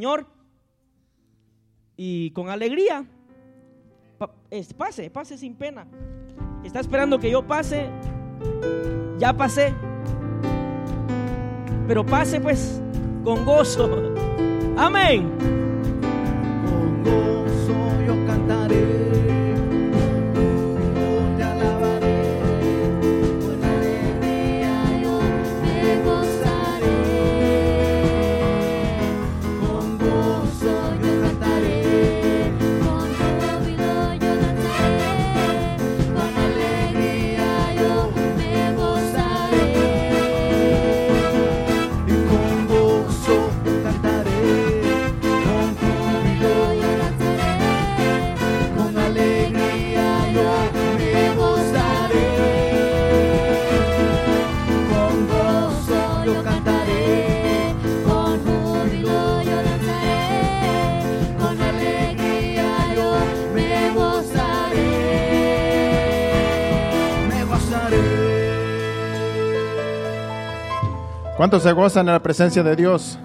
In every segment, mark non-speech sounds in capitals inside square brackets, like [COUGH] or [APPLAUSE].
Señor y con alegría. pase, pase sin pena. Está esperando que yo pase. Ya pasé. Pero pase pues con gozo. [LAUGHS] Amén. ¿Cuántos se gozan en la presencia de Dios?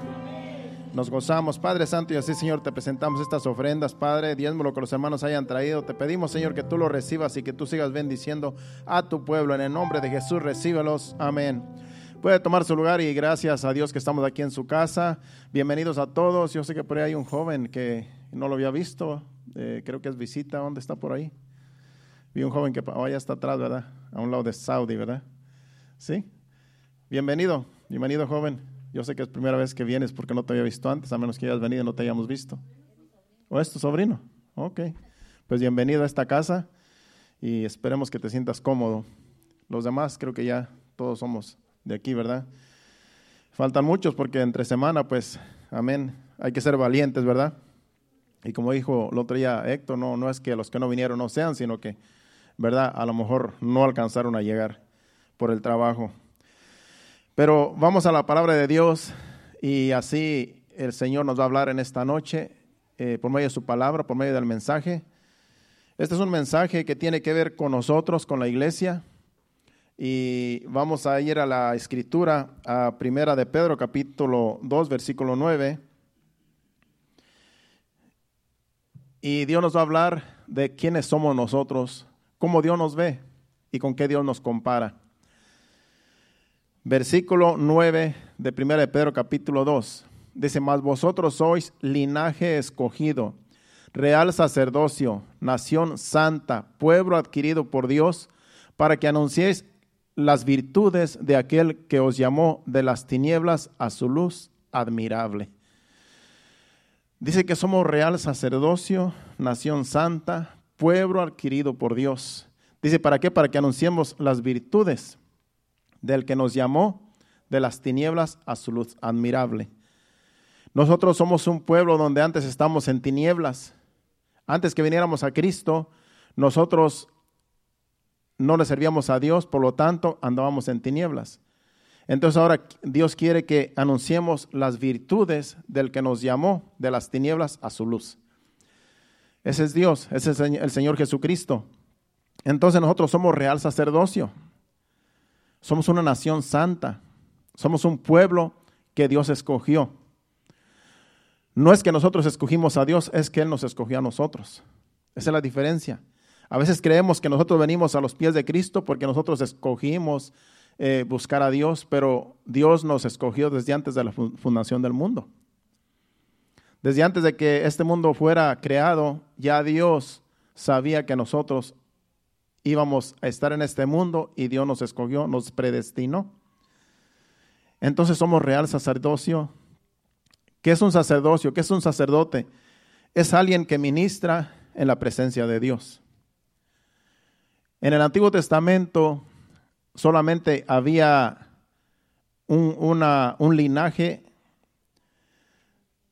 Nos gozamos, Padre Santo, y así, Señor, te presentamos estas ofrendas, Padre, diezmo lo que los hermanos hayan traído. Te pedimos, Señor, que tú lo recibas y que tú sigas bendiciendo a tu pueblo. En el nombre de Jesús, recíbelos. Amén. Puede tomar su lugar y gracias a Dios que estamos aquí en su casa. Bienvenidos a todos. Yo sé que por ahí hay un joven que no lo había visto. Eh, creo que es visita. ¿Dónde está por ahí? Vi un joven que vaya hasta atrás, ¿verdad? A un lado de Saudi, ¿verdad? Sí. Bienvenido. Bienvenido, joven. Yo sé que es primera vez que vienes porque no te había visto antes, a menos que hayas venido y no te hayamos visto. ¿O es tu sobrino? Ok. Pues bienvenido a esta casa y esperemos que te sientas cómodo. Los demás creo que ya todos somos de aquí, ¿verdad? Faltan muchos porque entre semana, pues, amén, hay que ser valientes, ¿verdad? Y como dijo el otro día Héctor, no, no es que los que no vinieron no sean, sino que, ¿verdad? A lo mejor no alcanzaron a llegar por el trabajo. Pero vamos a la palabra de Dios y así el Señor nos va a hablar en esta noche eh, por medio de su palabra, por medio del mensaje. Este es un mensaje que tiene que ver con nosotros, con la iglesia. Y vamos a ir a la escritura, a Primera de Pedro, capítulo 2, versículo 9. Y Dios nos va a hablar de quiénes somos nosotros, cómo Dios nos ve y con qué Dios nos compara versículo 9 de 1 de Pedro capítulo 2. Dice, mas vosotros sois linaje escogido, real sacerdocio, nación santa, pueblo adquirido por Dios, para que anunciéis las virtudes de aquel que os llamó de las tinieblas a su luz admirable. Dice que somos real sacerdocio, nación santa, pueblo adquirido por Dios. Dice, ¿para qué? Para que anunciemos las virtudes del que nos llamó de las tinieblas a su luz admirable. Nosotros somos un pueblo donde antes estamos en tinieblas. Antes que viniéramos a Cristo, nosotros no le servíamos a Dios, por lo tanto andábamos en tinieblas. Entonces ahora Dios quiere que anunciemos las virtudes del que nos llamó de las tinieblas a su luz. Ese es Dios, ese es el Señor Jesucristo. Entonces nosotros somos real sacerdocio. Somos una nación santa. Somos un pueblo que Dios escogió. No es que nosotros escogimos a Dios, es que Él nos escogió a nosotros. Esa es la diferencia. A veces creemos que nosotros venimos a los pies de Cristo porque nosotros escogimos eh, buscar a Dios, pero Dios nos escogió desde antes de la fundación del mundo. Desde antes de que este mundo fuera creado, ya Dios sabía que nosotros íbamos a estar en este mundo y Dios nos escogió, nos predestinó. Entonces somos real sacerdocio. ¿Qué es un sacerdocio? ¿Qué es un sacerdote? Es alguien que ministra en la presencia de Dios. En el Antiguo Testamento solamente había un, linaje,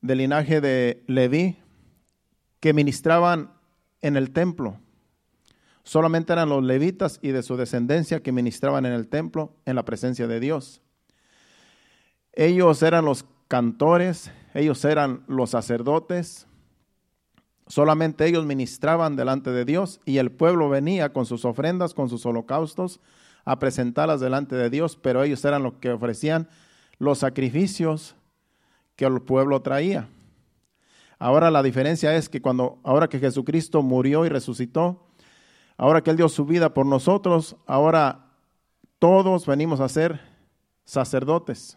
del linaje de Leví, que ministraban en el templo. Solamente eran los levitas y de su descendencia que ministraban en el templo en la presencia de Dios. Ellos eran los cantores, ellos eran los sacerdotes. Solamente ellos ministraban delante de Dios y el pueblo venía con sus ofrendas, con sus holocaustos, a presentarlas delante de Dios, pero ellos eran los que ofrecían los sacrificios que el pueblo traía. Ahora la diferencia es que cuando, ahora que Jesucristo murió y resucitó, ahora que Él dio su vida por nosotros, ahora todos venimos a ser sacerdotes.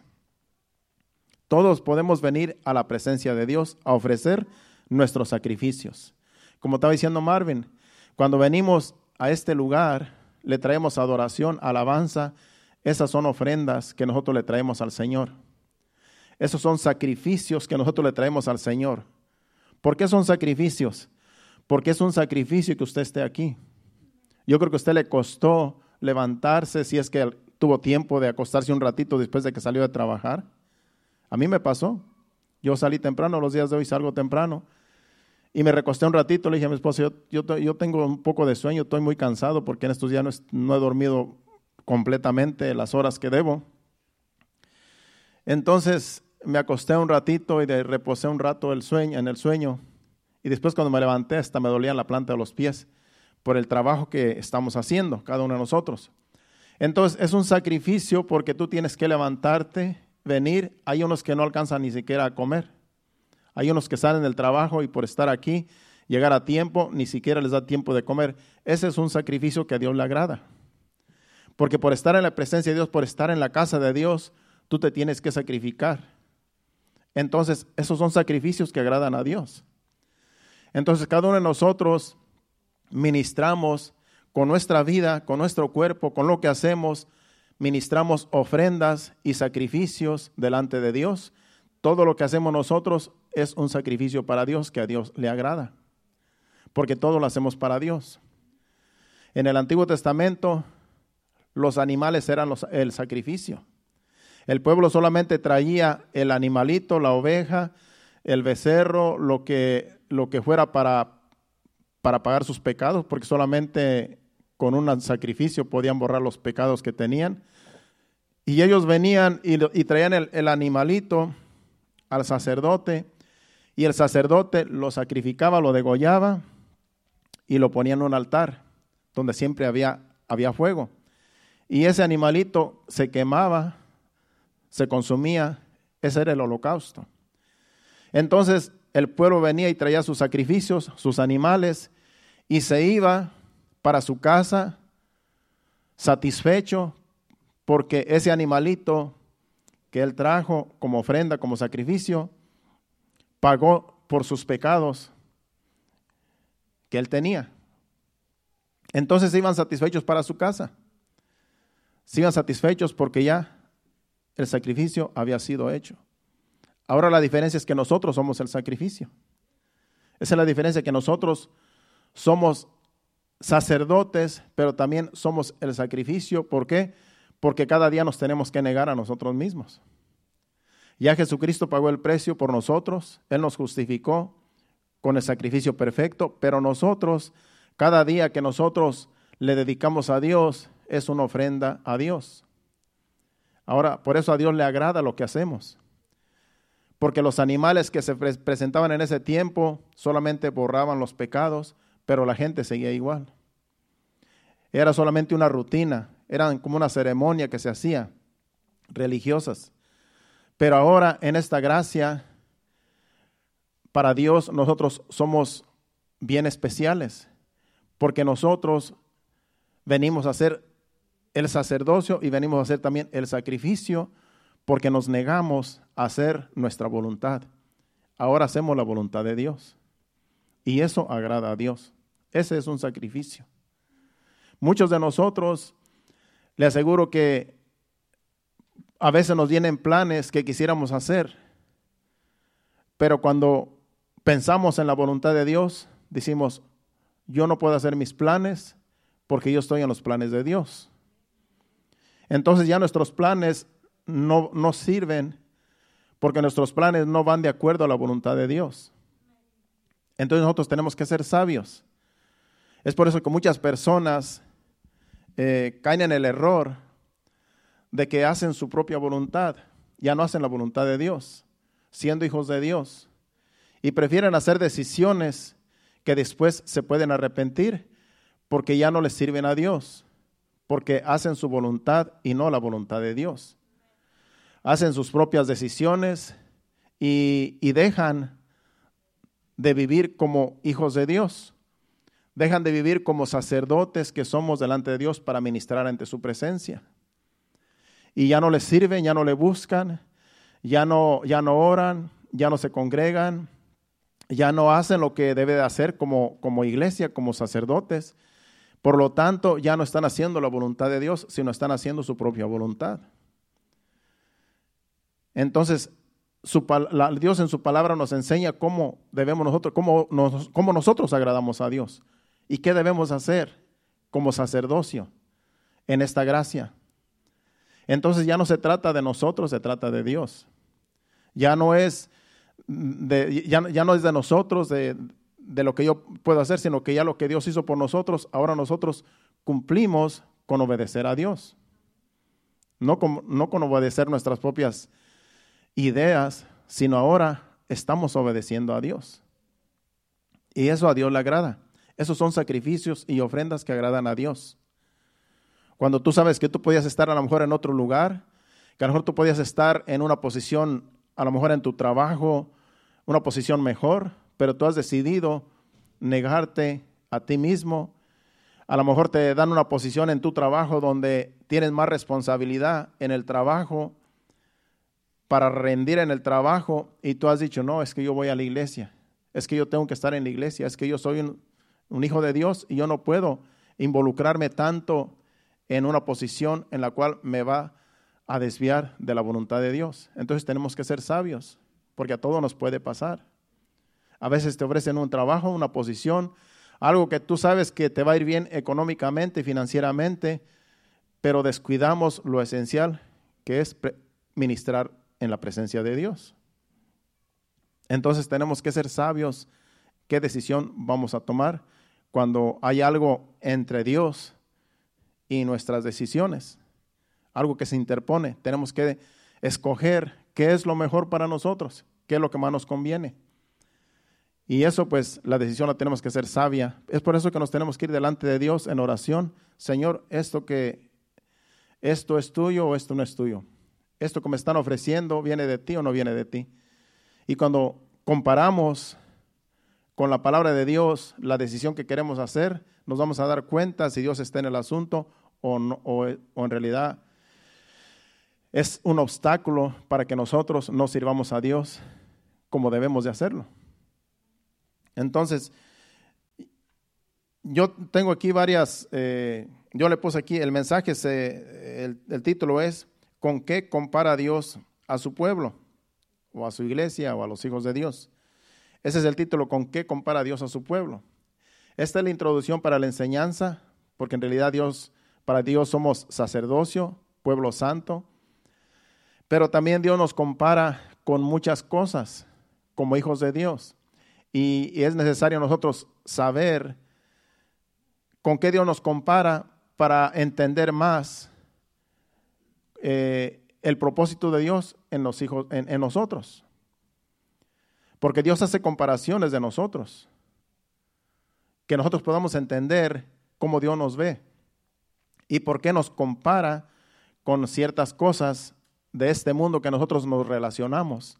Todos podemos venir a la presencia de Dios a ofrecer nuestros sacrificios. Como estaba diciendo Marvin, cuando venimos a este lugar, le traemos adoración, alabanza, esas son ofrendas que nosotros le traemos al Señor. Esos son sacrificios que nosotros le traemos al Señor. ¿Por qué son sacrificios? Porque es un sacrificio que usted esté aquí. Yo creo que a usted le costó levantarse si es que tuvo tiempo de acostarse un ratito después de que salió de trabajar. A mí me pasó. Yo salí temprano, los días de hoy salgo temprano. Y me recosté un ratito, le dije a mi esposo, yo, tengo un poco de sueño, estoy muy cansado porque en estos días no, he dormido completamente las horas que debo. Entonces me acosté un ratito y reposé un rato el sueño, en el sueño. Y después cuando me levanté hasta me dolía la planta de los pies por el trabajo que estamos haciendo, cada uno de nosotros. Entonces es un sacrificio porque tú tienes que levantarte, venir. Hay unos que no alcanzan ni siquiera a comer. Hay unos que salen del trabajo y por estar aquí, llegar a tiempo, ni siquiera les da tiempo de comer. Ese es un sacrificio que a Dios le agrada. Porque por estar en la presencia de Dios, por estar en la casa de Dios, tú te tienes que sacrificar. Entonces, esos son sacrificios que agradan a Dios. Entonces, cada uno de nosotros ministramos con nuestra vida, con nuestro cuerpo, con lo que hacemos, ministramos ofrendas y sacrificios delante de Dios. Todo lo que hacemos nosotros es un sacrificio para Dios que a Dios le agrada, porque todo lo hacemos para Dios. En el Antiguo Testamento, los animales eran el sacrificio. El pueblo solamente traía el animalito, la oveja, el becerro, lo que, lo que fuera para, para pagar sus pecados, porque solamente con un sacrificio podían borrar los pecados que tenían. Y ellos venían y, traían el, el, animalito al sacerdote, y el sacerdote lo sacrificaba, lo degollaba y lo ponía en un altar donde siempre había, había fuego. Y ese animalito se quemaba se consumía, ese era el holocausto. Entonces el pueblo venía y traía sus sacrificios, sus animales, y se iba para su casa satisfecho porque ese animalito que él trajo como ofrenda, como sacrificio, pagó por sus pecados que él tenía. Entonces se iban satisfechos para su casa. Se iban satisfechos porque ya el sacrificio había sido hecho. Ahora la diferencia es que nosotros somos el sacrificio. Esa es la diferencia, que nosotros somos sacerdotes, pero también somos el sacrificio. ¿Por qué? Porque cada día nos tenemos que negar a nosotros mismos. Ya Jesucristo pagó el precio por nosotros, Él nos justificó con el sacrificio perfecto, pero nosotros, cada día que nosotros le dedicamos a Dios, es una ofrenda a Dios. Ahora, por eso a Dios le agrada lo que hacemos. Porque los animales que se presentaban en ese tiempo solamente borraban los pecados, pero la gente seguía igual. Era solamente una rutina, eran como una ceremonia que se hacía, religiosas. Pero ahora en esta gracia, para Dios nosotros somos bien especiales, porque nosotros venimos a ser el sacerdocio y venimos a hacer también el sacrificio porque nos negamos a hacer nuestra voluntad. Ahora hacemos la voluntad de Dios. Y eso agrada a Dios. Ese es un sacrificio. Muchos de nosotros, le aseguro que a veces nos vienen planes que quisiéramos hacer, pero cuando pensamos en la voluntad de Dios, decimos, yo no puedo hacer mis planes porque yo estoy en los planes de Dios entonces ya nuestros planes no, sirven porque nuestros planes no van de acuerdo a la voluntad de Dios. Entonces nosotros tenemos que ser sabios. Es por eso que muchas personas eh, caen en el error de que hacen su propia voluntad, ya no hacen la voluntad de Dios, siendo hijos de Dios, y prefieren hacer decisiones que después se pueden arrepentir porque ya no les sirven a Dios porque hacen su voluntad y no la voluntad de Dios. Hacen sus propias decisiones y, dejan de vivir como hijos de Dios. Dejan de vivir como sacerdotes que somos delante de Dios para ministrar ante su presencia. Y ya no les sirven, ya no le buscan, ya no, oran, ya no se congregan, ya no hacen lo que debe de hacer como iglesia, como sacerdotes. Por lo tanto, ya no están haciendo la voluntad de Dios, sino están haciendo su propia voluntad. Entonces, Dios en su palabra nos enseña cómo debemos nosotros, cómo, cómo nosotros agradamos a Dios y qué debemos hacer como sacerdocio en esta gracia. Entonces ya no se trata de nosotros, se trata de Dios. Ya no es de, ya, no es de nosotros, de, de, lo que yo puedo hacer, sino que ya lo que Dios hizo por nosotros, ahora nosotros cumplimos con obedecer a Dios. No con, no con obedecer nuestras propias ideas, sino ahora estamos obedeciendo a Dios. Y eso a Dios le agrada. Esos son sacrificios y ofrendas que agradan a Dios. Cuando tú sabes que tú podías estar a lo mejor en otro lugar, que a lo mejor tú podías estar en una posición, a lo mejor en tu trabajo, una posición mejor, pero tú has decidido negarte a ti mismo. A lo mejor te dan una posición en tu trabajo donde tienes más responsabilidad en el trabajo para rendir en el trabajo y tú has dicho, no, es que yo voy a la iglesia, es que yo tengo que estar en la iglesia, es que yo soy un, hijo de Dios y yo no puedo involucrarme tanto en una posición en la cual me va a desviar de la voluntad de Dios. Entonces tenemos que ser sabios, porque a todo nos puede pasar. A veces te ofrecen un trabajo, una posición, algo que tú sabes que te va a ir bien económicamente, financieramente, pero descuidamos lo esencial, que es ministrar en la presencia de Dios. Entonces tenemos que ser sabios qué decisión vamos a tomar cuando hay algo entre Dios y nuestras decisiones, algo que se interpone. Tenemos que escoger qué es lo mejor para nosotros, qué es lo que más nos conviene. Y eso pues la decisión la tenemos que ser sabia. Es por eso que nos tenemos que ir delante de Dios en oración. Señor, esto que esto es tuyo o esto no es tuyo esto que me están ofreciendo viene de ti o no viene de ti. Y cuando comparamos con la palabra de Dios la decisión que queremos hacer, nos vamos a dar cuenta si Dios está en el asunto o, o, en realidad es un obstáculo para que nosotros no sirvamos a Dios como debemos de hacerlo. Entonces, yo tengo aquí varias, eh, yo le puse aquí, el mensaje, se, el título es con qué compara Dios a su pueblo, o a su iglesia, o a los hijos de Dios. Ese es el título, con qué compara Dios a su pueblo. Esta es la introducción para la enseñanza, porque en realidad Dios, para Dios somos sacerdocio, pueblo santo, pero también Dios nos compara con muchas cosas como hijos de Dios. Y, y, es necesario nosotros saber con qué Dios nos compara para entender más eh, el propósito de Dios en los hijos, en, nosotros. Porque Dios hace comparaciones de nosotros. Que nosotros podamos entender cómo Dios nos ve y por qué nos compara con ciertas cosas de este mundo que nosotros nos relacionamos.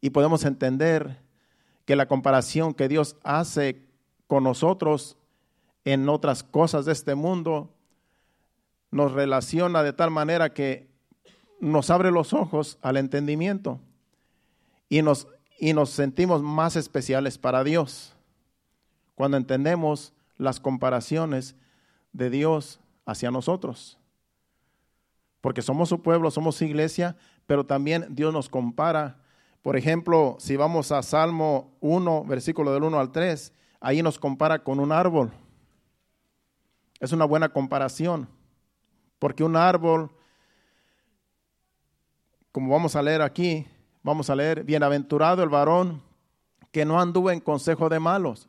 Y podemos entender que la comparación que Dios hace con nosotros en otras cosas de este mundo nos relaciona de tal manera que nos abre los ojos al entendimiento y nos, y nos sentimos más especiales para Dios cuando entendemos las comparaciones de Dios hacia nosotros. Porque somos su pueblo, somos iglesia, pero también Dios nos compara. Por ejemplo, si vamos a Salmo 1, versículo del 1 al 3, ahí nos compara con un árbol. Es una buena comparación. Porque un árbol, como vamos a leer aquí, vamos a leer, bienaventurado el varón que no anduvo en consejo de malos,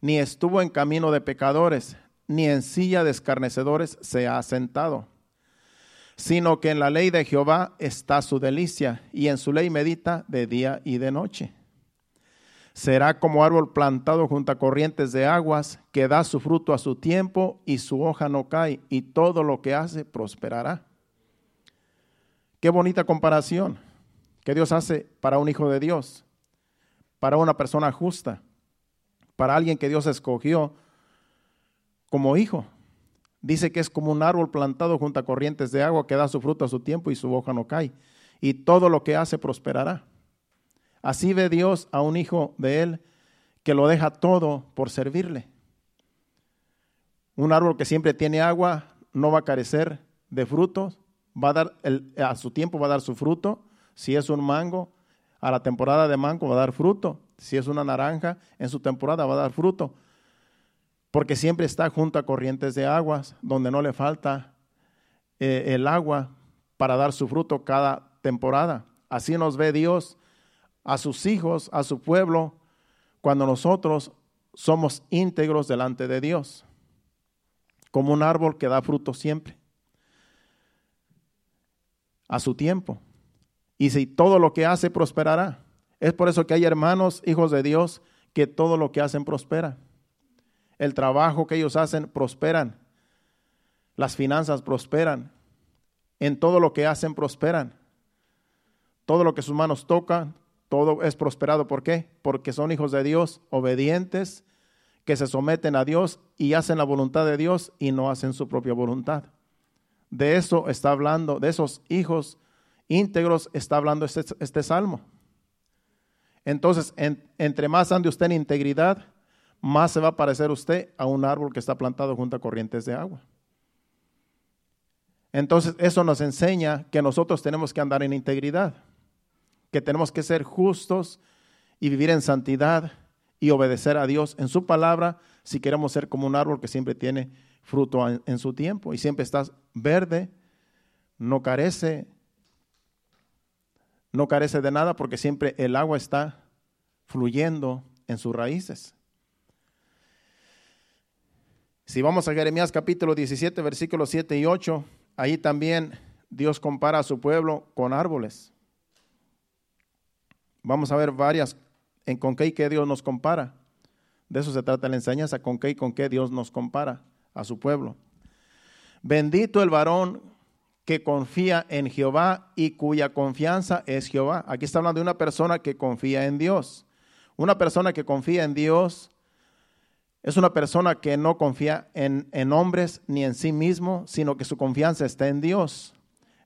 ni estuvo en camino de pecadores, ni en silla de escarnecedores se ha sentado, sino que en la ley de Jehová está su delicia, y en su ley medita de día y de noche. Será como árbol plantado junto a corrientes de aguas, que da su fruto a su tiempo y su hoja no cae, y todo lo que hace prosperará. Qué bonita comparación que Dios hace para un hijo de Dios. para una persona justa, para alguien que Dios escogió como hijo. Dice que es como un árbol plantado junto a corrientes de agua que da su fruto a su tiempo y su hoja no cae. Y todo lo que hace prosperará. Así ve Dios a un hijo de él que lo deja todo por servirle. Un árbol que siempre tiene agua no va a carecer de frutos, va a dar a su tiempo va a dar su fruto. Si es un mango, a la temporada de mango va a dar fruto. Si es una naranja, en su temporada va a dar fruto porque siempre está junto a corrientes de aguas, donde no le falta eh, el agua para dar su fruto cada temporada. Así nos ve Dios a sus hijos, a su pueblo, cuando nosotros somos íntegros delante de Dios, como un árbol que da fruto siempre, a su tiempo. Y si todo lo que hace prosperará. Es por eso que hay hermanos, hijos de Dios, que todo lo que hacen prospera el trabajo que ellos hacen prosperan, las finanzas prosperan, en todo lo que hacen prosperan, todo lo que sus manos tocan, todo es prosperado. ¿Por qué? Porque son hijos de Dios, obedientes, que se someten a Dios y hacen la voluntad de Dios y no hacen su propia voluntad. De eso está hablando, de esos hijos íntegros está hablando este, este salmo. Entonces, entre más ande usted en integridad, más se va a parecer usted a un árbol que está plantado junto a corrientes de agua. Entonces, eso nos enseña que nosotros tenemos que andar en integridad, que tenemos que ser justos y vivir en santidad y obedecer a Dios en su palabra si queremos ser como un árbol que siempre tiene fruto en, su tiempo y siempre está verde, no carece, no carece de nada porque siempre el agua está fluyendo en sus raíces. Si vamos a Jeremías capítulo 17, versículos 7 y 8, ahí también Dios compara a su pueblo con árboles. Vamos a ver varias en con qué y qué Dios nos compara. De eso se trata la enseñanza, con qué y con qué Dios nos compara a su pueblo. Bendito el varón que confía en Jehová y cuya confianza es Jehová. Aquí está hablando de una persona que confía en Dios. Una persona que confía en Dios es una persona que no confía en, hombres ni en sí mismo, sino que su confianza está en Dios.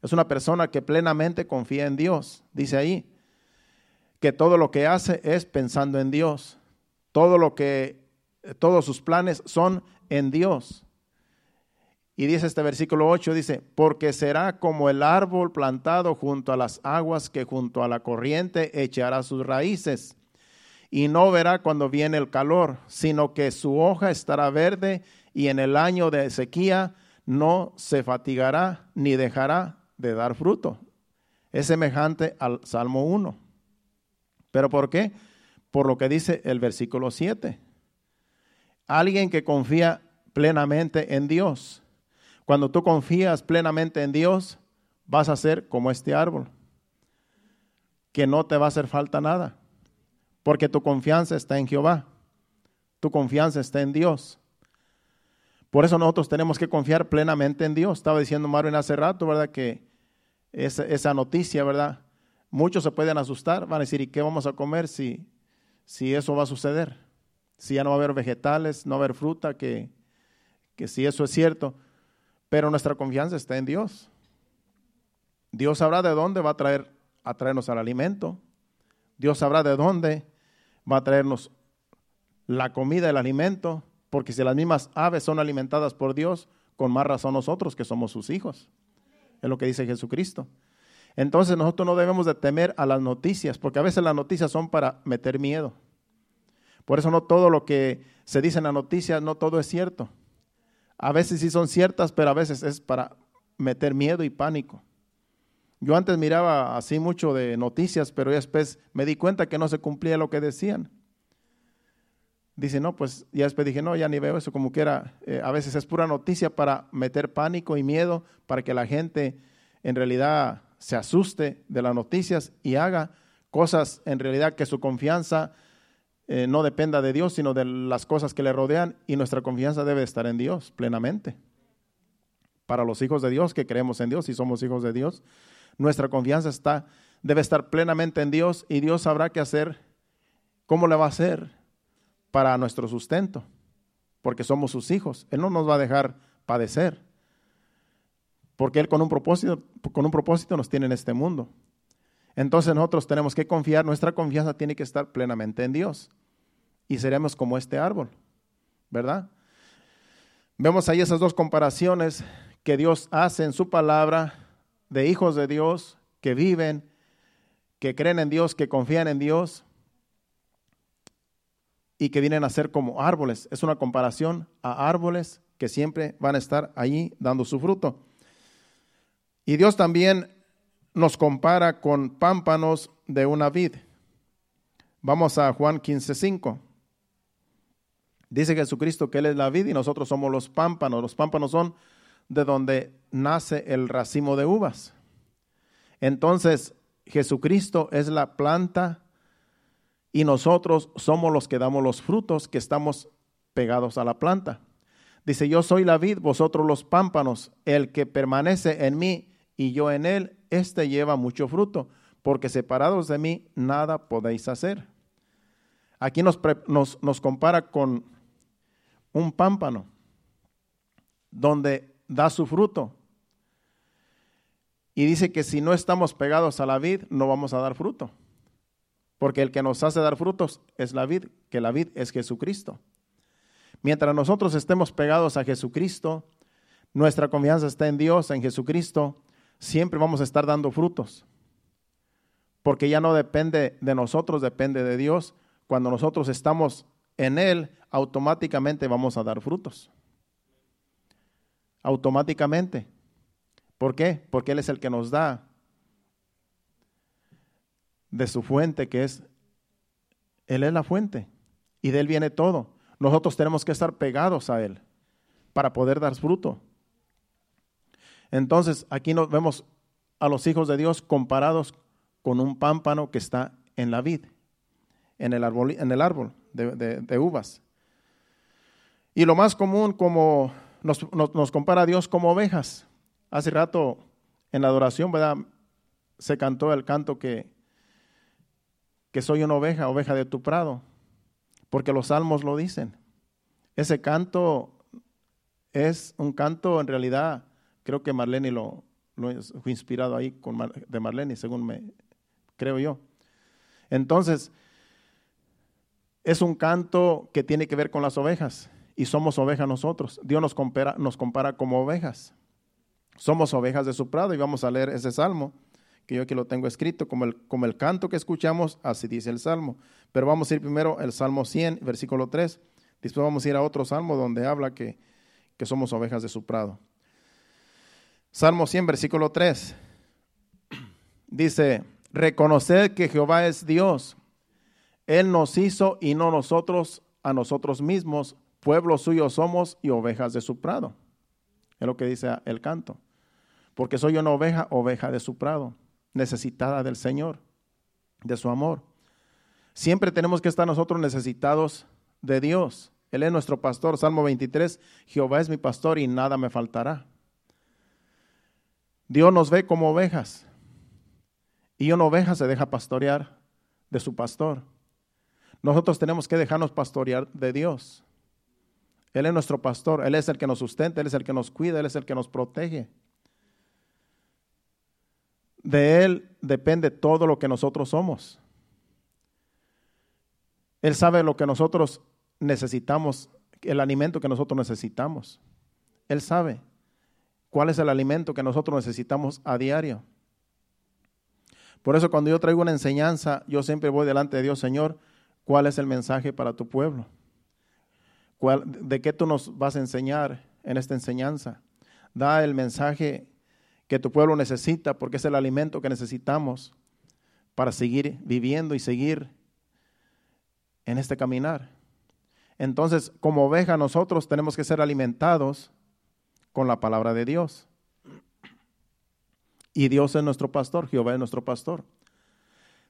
Es una persona que plenamente confía en Dios. Dice ahí que todo lo que hace es pensando en Dios. Todo lo que, todos sus planes son en Dios. Y dice este versículo 8, dice, porque será como el árbol plantado junto a las aguas que junto a la corriente echará sus raíces y no verá cuando viene el calor, sino que su hoja estará verde y en el año de sequía no se fatigará ni dejará de dar fruto. Es semejante al Salmo 1. ¿Pero por qué? Por lo que dice el versículo 7. Alguien que confía plenamente en Dios. Cuando tú confías plenamente en Dios, vas a ser como este árbol, que no te va a hacer falta nada porque tu confianza está en Jehová, tu confianza está en Dios. Por eso nosotros tenemos que confiar plenamente en Dios. Estaba diciendo Marvin hace rato, ¿verdad? Que esa, esa noticia, ¿verdad? Muchos se pueden asustar, van a decir, ¿y qué vamos a comer si, si eso va a suceder? Si ya no va a haber vegetales, no va a haber fruta, que, que si eso es cierto. Pero nuestra confianza está en Dios. Dios sabrá de dónde va a traer a traernos al alimento. Dios sabrá de dónde va a traernos la comida, el alimento, porque si las mismas aves son alimentadas por Dios, con más razón nosotros que somos sus hijos. Es lo que dice Jesucristo. Entonces nosotros no debemos de temer a las noticias, porque a veces las noticias son para meter miedo. Por eso no todo lo que se dice en las noticias, no todo es cierto. A veces sí son ciertas, pero a veces es para meter miedo y pánico. Yo antes miraba así mucho de noticias, pero después me di cuenta que no se cumplía lo que decían. Dice, no, pues ya después dije, no, ya ni veo eso como que era. Eh, a veces es pura noticia para meter pánico y miedo, para que la gente en realidad se asuste de las noticias y haga cosas en realidad que su confianza eh, no dependa de Dios, sino de las cosas que le rodean y nuestra confianza debe estar en Dios plenamente. Para los hijos de Dios que creemos en Dios y somos hijos de Dios, nuestra confianza está, debe estar plenamente en Dios y Dios sabrá qué hacer ¿cómo le va a hacer para nuestro sustento? Porque somos sus hijos. Él no nos va a dejar padecer. Porque Él con un propósito, con un propósito nos tiene en este mundo. Entonces nosotros tenemos que confiar, nuestra confianza tiene que estar plenamente en Dios. Y seremos como este árbol, ¿verdad? Vemos ahí esas dos comparaciones que Dios hace en su palabra de hijos de Dios que viven, que creen en Dios, que confían en Dios y que vienen a ser como árboles. Es una comparación a árboles que siempre van a estar allí dando su fruto. Y Dios también nos compara con pámpanos de una vid. Vamos a Juan 15:5. Dice Jesucristo que Él es la vid y nosotros somos los pámpanos. Los pámpanos son de donde nace el racimo de uvas. Entonces, Jesucristo es la planta y nosotros somos los que damos los frutos que estamos pegados a la planta. Dice, yo soy la vid, vosotros los pámpanos, el que permanece en mí y yo en él, éste lleva mucho fruto, porque separados de mí nada podéis hacer. Aquí nos, nos, nos compara con un pámpano, donde da su fruto. Y dice que si no estamos pegados a la vid, no vamos a dar fruto. Porque el que nos hace dar frutos es la vid, que la vid es Jesucristo. Mientras nosotros estemos pegados a Jesucristo, nuestra confianza está en Dios, en Jesucristo, siempre vamos a estar dando frutos. Porque ya no depende de nosotros, depende de Dios. Cuando nosotros estamos en Él, automáticamente vamos a dar frutos. Automáticamente. ¿Por qué? Porque Él es el que nos da de su fuente, que es, Él es la fuente. Y de Él viene todo. Nosotros tenemos que estar pegados a Él para poder dar fruto. Entonces, aquí nos vemos a los hijos de Dios comparados con un pámpano que está en la vid, en el árbol, en el árbol de, uvas. Y lo más común, como nos, compara a Dios como ovejas. Hace rato en la adoración, ¿verdad? Se cantó el canto que, que soy una oveja, oveja de tu prado, porque los salmos lo dicen. Ese canto es un canto en realidad Creo que Marlene lo, fue inspirado ahí de Marlene, según me creo yo. Entonces, es un canto que tiene que ver con las ovejas y somos ovejas nosotros. Dios nos compara, nos compara como ovejas. Somos ovejas de su prado y vamos a leer ese salmo, que yo aquí lo tengo escrito como el, como el canto que escuchamos, así dice el salmo. Pero vamos a ir primero al Salmo 100, versículo 3. Después vamos a ir a otro salmo donde habla que, que somos ovejas de su prado. Salmo 100, versículo 3. Dice, reconoced que Jehová es Dios. Él nos hizo y no nosotros a nosotros mismos. Pueblo suyo somos y ovejas de su prado. Es lo que dice el canto. Porque soy una oveja, oveja de su prado, necesitada del Señor, de su amor. Siempre tenemos que estar nosotros necesitados de Dios. Él es nuestro pastor. Salmo 23, Jehová es mi pastor y nada me faltará. Dios nos ve como ovejas. Y una oveja se deja pastorear de su pastor. Nosotros tenemos que dejarnos pastorear de Dios. Él es nuestro pastor, Él es el que nos sustenta, Él es el que nos cuida, Él es el que nos protege. De Él depende todo lo que nosotros somos. Él sabe lo que nosotros necesitamos, el alimento que nosotros necesitamos. Él sabe cuál es el alimento que nosotros necesitamos a diario. Por eso cuando yo traigo una enseñanza, yo siempre voy delante de Dios, Señor, ¿cuál es el mensaje para tu pueblo? ¿De qué tú nos vas a enseñar en esta enseñanza? Da el mensaje que tu pueblo necesita porque es el alimento que necesitamos para seguir viviendo y seguir en este caminar. Entonces, como oveja, nosotros tenemos que ser alimentados con la palabra de Dios. Y Dios es nuestro pastor, Jehová es nuestro pastor.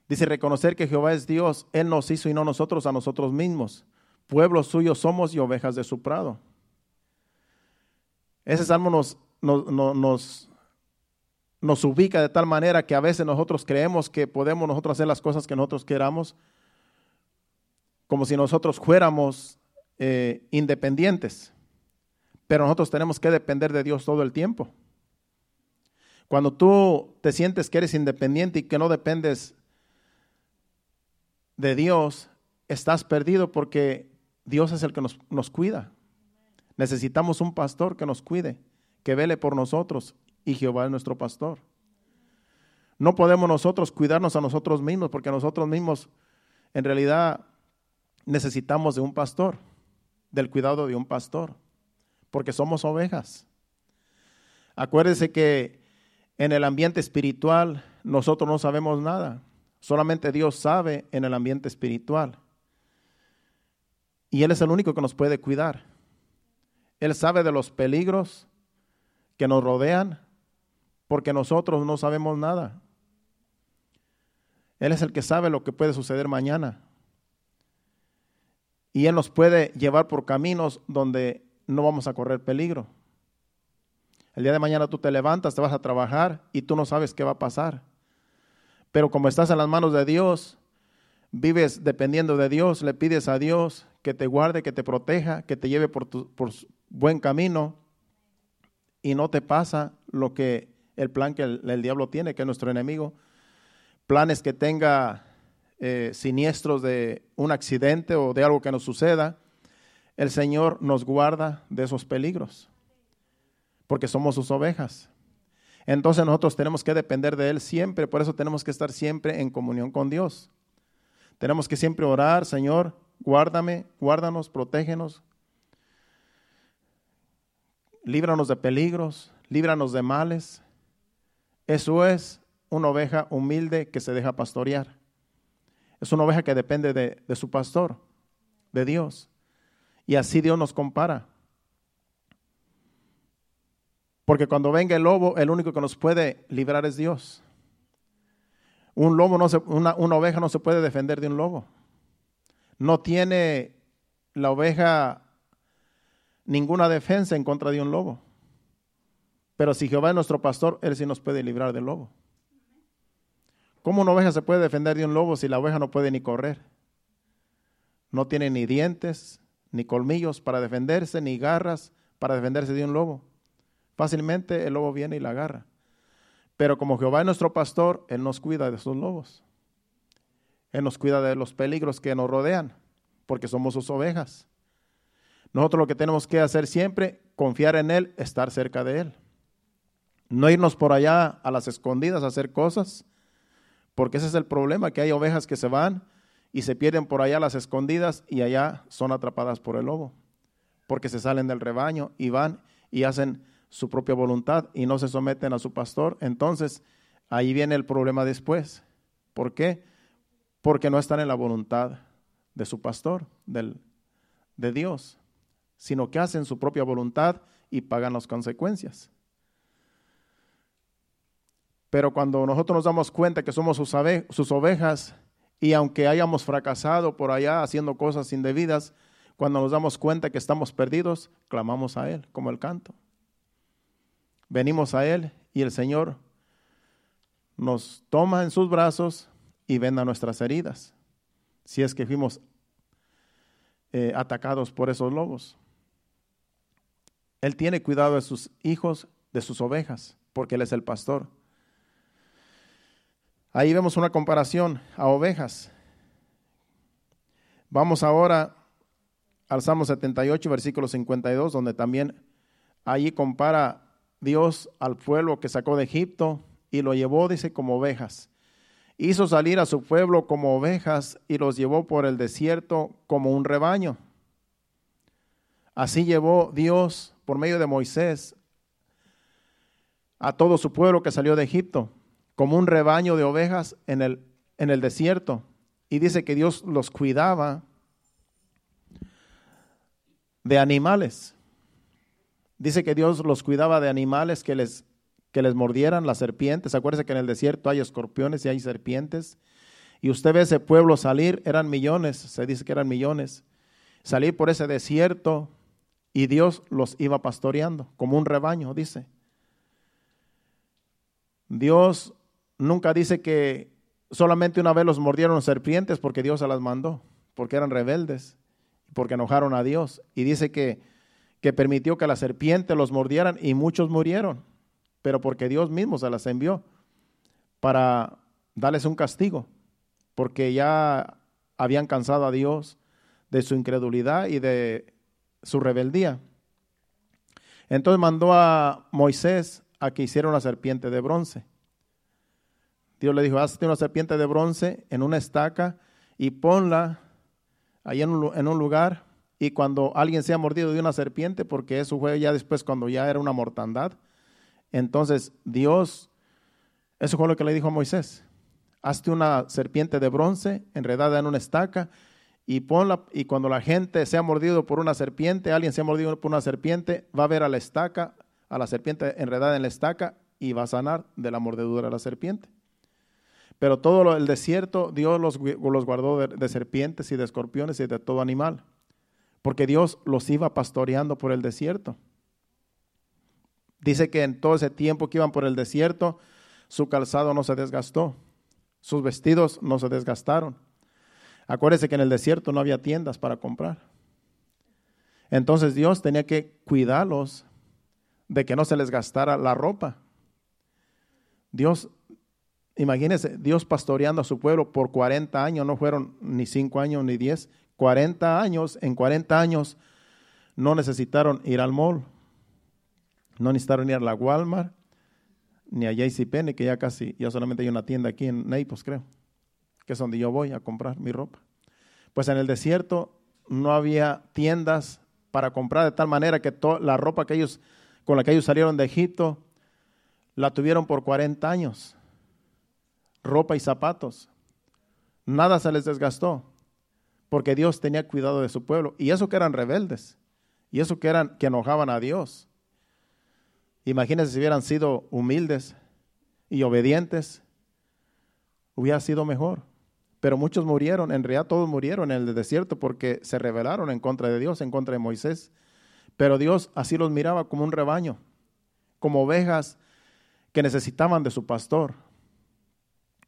Dice, reconocer que Jehová es Dios, Él nos hizo y no nosotros a nosotros mismos. Pueblos suyos somos y ovejas de su prado. Ese salmo nos, nos, nos, ubica de tal manera que a veces nosotros creemos que podemos nosotros hacer las cosas que nosotros queramos como si nosotros fuéramos eh, independientes, pero nosotros tenemos que depender de Dios todo el tiempo. Cuando tú te sientes que eres independiente y que no dependes de Dios, estás perdido porque Dios es el que nos, nos cuida. Necesitamos un pastor que nos cuide, que vele por nosotros y Jehová es nuestro pastor. No podemos nosotros cuidarnos a nosotros mismos porque nosotros mismos en realidad necesitamos de un pastor, del cuidado de un pastor, porque somos ovejas. Acuérdese que en el ambiente espiritual nosotros no sabemos nada, solamente Dios sabe en el ambiente espiritual. Y Él es el único que nos puede cuidar. Él sabe de los peligros que nos rodean porque nosotros no sabemos nada. Él es el que sabe lo que puede suceder mañana. Y Él nos puede llevar por caminos donde no vamos a correr peligro. El día de mañana tú te levantas, te vas a trabajar y tú no sabes qué va a pasar. Pero como estás en las manos de Dios, vives dependiendo de Dios, le pides a Dios que te guarde, que te proteja, que te lleve por, tu, buen camino y no te pasa lo que el plan que el, diablo tiene, que es nuestro enemigo. Planes que tenga eh, siniestros de un accidente o de algo que nos suceda. El Señor nos guarda de esos peligros, porque somos sus ovejas. Entonces nosotros tenemos que depender de Él siempre, por eso tenemos que estar siempre en comunión con Dios. Tenemos que siempre orar, Señor, guárdame, guárdanos, protégenos. Líbranos de peligros, líbranos de males. Eso es una oveja humilde que se deja pastorear. Es una oveja que depende de, de su pastor, de Dios. Y así Dios nos compara. Porque cuando venga el lobo, el único que nos puede librar es Dios. Un lobo no se, una, una oveja no se puede defender de un lobo. No tiene la oveja ninguna defensa en contra de un lobo. Pero si Jehová es nuestro pastor, Él sí nos puede librar del lobo. ¿Cómo una oveja se puede defender de un lobo si la oveja no puede ni correr? No tiene ni dientes, ni colmillos para defenderse, ni garras para defenderse de un lobo. Fácilmente el lobo viene y la agarra. Pero como Jehová es nuestro pastor, Él nos cuida de esos lobos. Él nos cuida de los peligros que nos rodean, porque somos sus ovejas. Nosotros lo que tenemos que hacer siempre, confiar en Él, estar cerca de Él. No irnos por allá a las escondidas a hacer cosas, porque ese es el problema, que hay ovejas que se van y se pierden por allá las escondidas y allá son atrapadas por el lobo, porque se salen del rebaño y van y hacen su propia voluntad y no se someten a su pastor. Entonces, ahí viene el problema después. ¿Por qué? porque no están en la voluntad de su pastor, del, de Dios, sino que hacen su propia voluntad y pagan las consecuencias. Pero cuando nosotros nos damos cuenta que somos sus, sus ovejas y aunque hayamos fracasado por allá haciendo cosas indebidas, cuando nos damos cuenta que estamos perdidos, clamamos a Él, como el canto. Venimos a Él y el Señor nos toma en sus brazos y venda nuestras heridas, si es que fuimos eh, atacados por esos lobos. Él tiene cuidado de sus hijos, de sus ovejas, porque Él es el pastor. Ahí vemos una comparación a ovejas. Vamos ahora al Salmo 78, versículo 52, donde también allí compara Dios al pueblo que sacó de Egipto y lo llevó, dice, como ovejas. Hizo salir a su pueblo como ovejas y los llevó por el desierto como un rebaño. Así llevó Dios por medio de Moisés a todo su pueblo que salió de Egipto, como un rebaño de ovejas en el, en el desierto. Y dice que Dios los cuidaba de animales. Dice que Dios los cuidaba de animales que les que les mordieran las serpientes. Acuérdese que en el desierto hay escorpiones y hay serpientes. Y usted ve ese pueblo salir, eran millones, se dice que eran millones. Salir por ese desierto y Dios los iba pastoreando como un rebaño, dice. Dios nunca dice que solamente una vez los mordieron serpientes porque Dios se las mandó. porque eran rebeldes, porque enojaron a Dios. Y dice que, que permitió que la serpiente los mordieran y muchos murieron, pero porque Dios mismo se las envió para darles un castigo, porque ya habían cansado a Dios de su incredulidad y de su rebeldía. Entonces mandó a Moisés a que hiciera una serpiente de bronce. Dios le dijo, hazte una serpiente de bronce en una estaca y ponla ahí en un, lugar y cuando alguien sea mordido de una serpiente, porque eso fue ya después cuando ya era una mortandad, entonces Dios, eso fue lo que le dijo a Moisés, hazte una serpiente de bronce enredada en una estaca y ponla, y cuando la gente sea mordido por una serpiente, alguien sea mordido por una serpiente, va a ver a la estaca, a la serpiente enredada en la estaca y va a sanar de la mordedura de la serpiente. Pero todo el desierto Dios los, guardó de, serpientes y de escorpiones y de todo animal, porque Dios los iba pastoreando por el desierto. Dice que en todo ese tiempo que iban por el desierto, su calzado no se desgastó, sus vestidos no se desgastaron. Acuérdese que en el desierto no había tiendas para comprar. Entonces Dios tenía que cuidarlos de que no se les gastara la ropa. Dios Imagínense, Dios pastoreando a su pueblo por 40 años, no fueron ni 5 años ni 10, 40 años, en 40 años no necesitaron ir al mall, no necesitaron ir a la Walmart, ni a JCPenney, que ya casi, ya solamente hay una tienda aquí en Naples, creo, que es donde yo voy a comprar mi ropa. Pues en el desierto no había tiendas para comprar de tal manera que la ropa que ellos, con la que ellos salieron de Egipto, la tuvieron por 40 años ropa y zapatos. Nada se les desgastó, porque Dios tenía cuidado de su pueblo. Y eso que eran rebeldes, y eso que eran que enojaban a Dios. Imagínense si hubieran sido humildes y obedientes, hubiera sido mejor. Pero muchos murieron, en realidad todos murieron en el desierto porque se rebelaron en contra de Dios, en contra de Moisés. Pero Dios así los miraba como un rebaño, como ovejas que necesitaban de su pastor.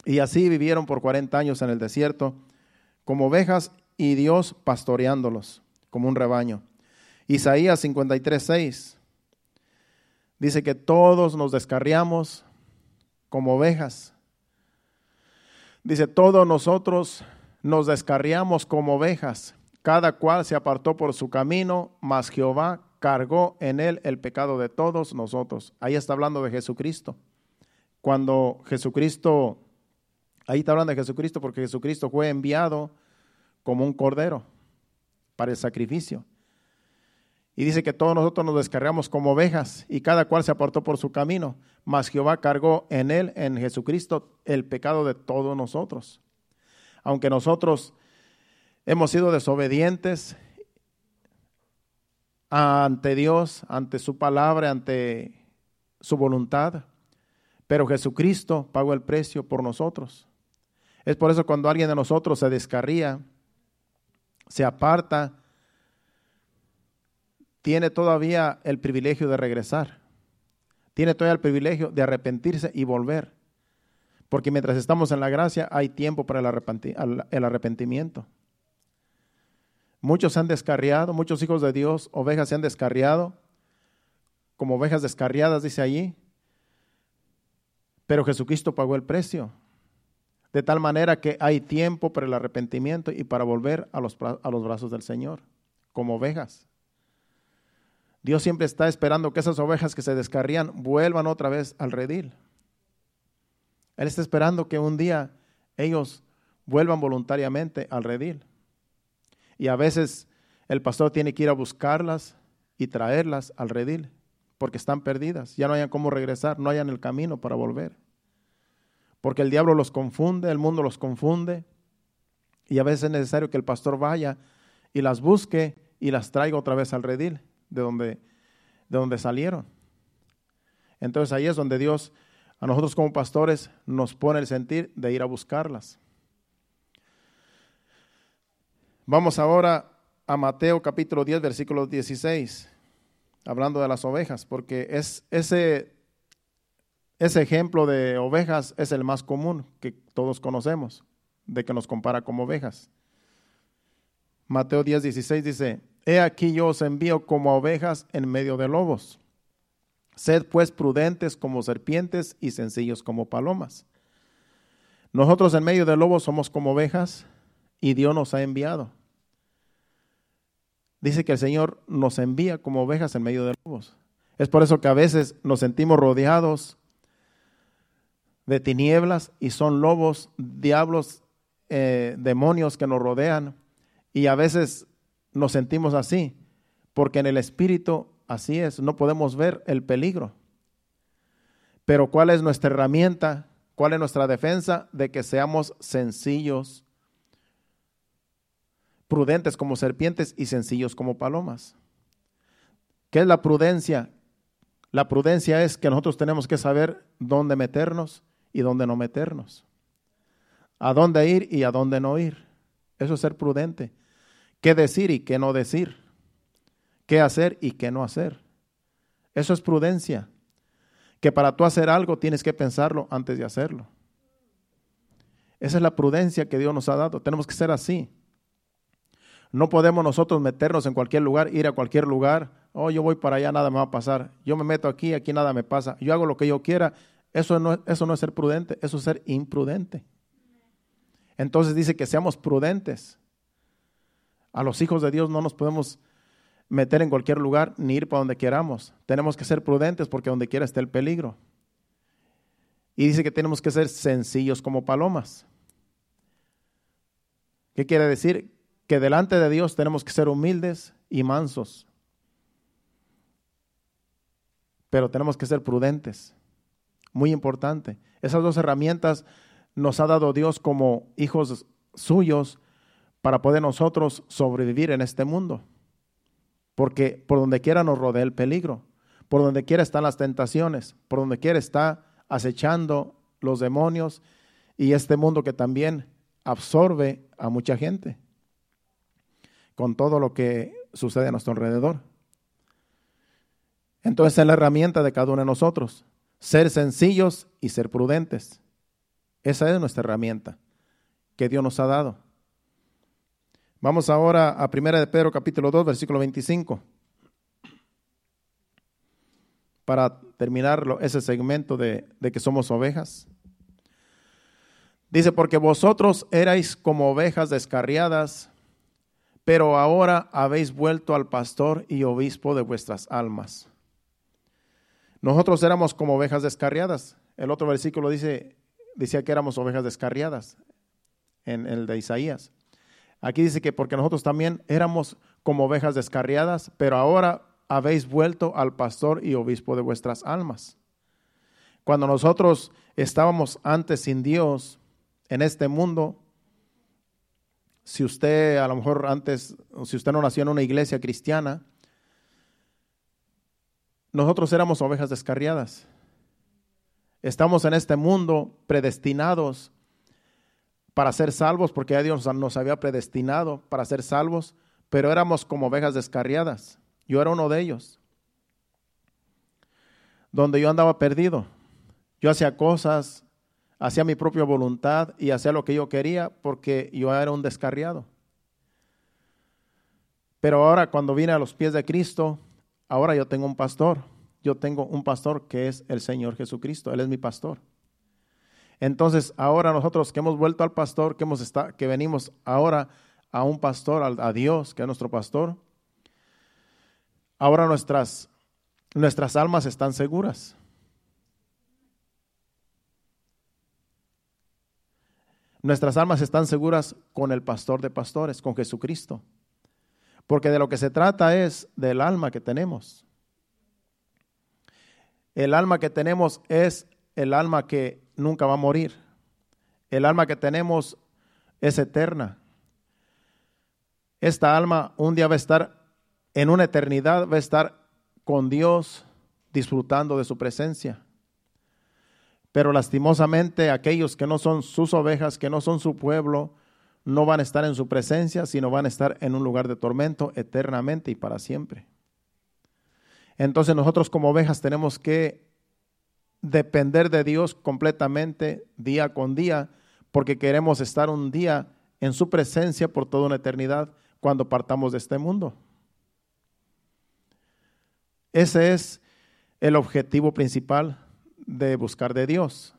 Y así vivieron por 40 años en el desierto, como ovejas y Dios pastoreándolos, como un rebaño. Isaías 53, 6 dice que todos nos descarriamos como ovejas. Dice, todos nosotros nos descarriamos como ovejas, cada cual se apartó por su camino, mas Jehová cargó en él el pecado de todos nosotros. Ahí está hablando de Jesucristo. Cuando Jesucristo Ahí está hablando de Jesucristo porque Jesucristo fue enviado como un cordero para el sacrificio. Y dice que todos nosotros nos descargamos como ovejas y cada cual se apartó por su camino, mas Jehová cargó en él, en Jesucristo, el pecado de todos nosotros. Aunque nosotros hemos sido desobedientes ante Dios, ante su palabra, ante su voluntad, pero Jesucristo pagó el precio por nosotros. Es por eso cuando alguien de nosotros se descarría, se aparta, tiene todavía el privilegio de regresar. Tiene todavía el privilegio de arrepentirse y volver. Porque mientras estamos en la gracia hay tiempo para el arrepentimiento. Muchos se han descarriado, muchos hijos de Dios, ovejas se han descarriado, como ovejas descarriadas, dice allí. Pero Jesucristo pagó el precio de tal manera que hay tiempo para el arrepentimiento y para volver a los, a los brazos del Señor, como ovejas. Dios siempre está esperando que esas ovejas que se descarrían vuelvan otra vez al redil. Él está esperando que un día ellos vuelvan voluntariamente al redil. Y a veces el pastor tiene que ir a buscarlas y traerlas al redil, porque están perdidas, ya no hayan cómo regresar, no hayan el camino para volver porque el diablo los confunde, el mundo los confunde, y a veces es necesario que el pastor vaya y las busque y las traiga otra vez al redil de donde, de donde salieron. Entonces ahí es donde Dios a nosotros como pastores nos pone el sentir de ir a buscarlas. Vamos ahora a Mateo capítulo 10, versículo 16, hablando de las ovejas, porque es ese ese ejemplo de ovejas es el más común que todos conocemos, de que nos compara como ovejas. Mateo 10, 16 dice, He aquí yo os envío como ovejas en medio de lobos. Sed pues prudentes como serpientes y sencillos como palomas. Nosotros en medio de lobos somos como ovejas y Dios nos ha enviado. Dice que el Señor nos envía como ovejas en medio de lobos. Es por eso que a veces nos sentimos rodeados de tinieblas y son lobos, diablos, eh, demonios que nos rodean. Y a veces nos sentimos así, porque en el espíritu así es, no podemos ver el peligro. Pero ¿cuál es nuestra herramienta? ¿Cuál es nuestra defensa? De que seamos sencillos, prudentes como serpientes y sencillos como palomas. ¿Qué es la prudencia? La prudencia es que nosotros tenemos que saber dónde meternos y dónde no meternos. A dónde ir y a dónde no ir. Eso es ser prudente qué decir y qué no decir, qué hacer y qué no hacer. Eso es prudencia, que para tú hacer algo tienes que pensarlo antes de hacerlo. Esa es la prudencia que Dios nos ha dado. Tenemos que ser así. No podemos nosotros meternos en cualquier lugar, ir a cualquier lugar. Oh, yo voy para allá, nada me va a pasar. Yo me meto aquí, aquí nada me pasa. Yo hago lo que yo quiera. Eso no, eso no es ser prudente, eso es ser imprudente. Entonces dice que seamos prudentes. A los hijos de Dios no nos podemos meter en cualquier lugar ni ir para donde queramos. Tenemos que ser prudentes porque donde quiera está el peligro. Y dice que tenemos que ser sencillos como palomas. ¿Qué quiere decir? Que delante de Dios tenemos que ser humildes y mansos. Pero tenemos que ser prudentes. Muy importante. Esas dos herramientas nos ha dado Dios como hijos suyos para poder nosotros sobrevivir en este mundo. Porque por donde quiera nos rodea el peligro, por donde quiera están las tentaciones, por donde quiera está acechando los demonios y este mundo que también absorbe a mucha gente con todo lo que sucede a nuestro alrededor. Entonces es la herramienta de cada uno de nosotros, ser sencillos y ser prudentes. Esa es nuestra herramienta que Dios nos ha dado. Vamos ahora a 1 de Pedro capítulo 2, versículo 25. Para terminar ese segmento de, de que somos ovejas. Dice, porque vosotros erais como ovejas descarriadas, pero ahora habéis vuelto al pastor y obispo de vuestras almas. Nosotros éramos como ovejas descarriadas. El otro versículo dice, decía que éramos ovejas descarriadas, en el de Isaías. Aquí dice que porque nosotros también éramos como ovejas descarriadas, pero ahora habéis vuelto al pastor y obispo de vuestras almas. Cuando nosotros estábamos antes sin Dios en este mundo, si usted a lo mejor antes, si usted no nació en una iglesia cristiana, nosotros éramos ovejas descarriadas. Estamos en este mundo predestinados para ser salvos, porque ya Dios nos había predestinado para ser salvos, pero éramos como ovejas descarriadas. Yo era uno de ellos, donde yo andaba perdido. Yo hacía cosas, hacía mi propia voluntad y hacía lo que yo quería porque yo era un descarriado. Pero ahora cuando vine a los pies de Cristo, ahora yo tengo un pastor. Yo tengo un pastor que es el Señor Jesucristo. Él es mi pastor. Entonces, ahora nosotros que hemos vuelto al pastor, que, hemos que venimos ahora a un pastor, a, Dios, que es nuestro pastor, ahora nuestras, nuestras almas están seguras. Nuestras almas están seguras con el pastor de pastores, con Jesucristo. Porque de lo que se trata es del alma que tenemos. El alma que tenemos es el alma que nunca va a morir. El alma que tenemos es eterna. Esta alma un día va a estar en una eternidad, va a estar con Dios disfrutando de su presencia. Pero lastimosamente aquellos que no son sus ovejas, que no son su pueblo, no van a estar en su presencia, sino van a estar en un lugar de tormento eternamente y para siempre. Entonces nosotros como ovejas tenemos que depender de Dios completamente día con día, porque queremos estar un día en su presencia por toda una eternidad, cuando partamos de este mundo. Ese es el objetivo principal de buscar de Dios.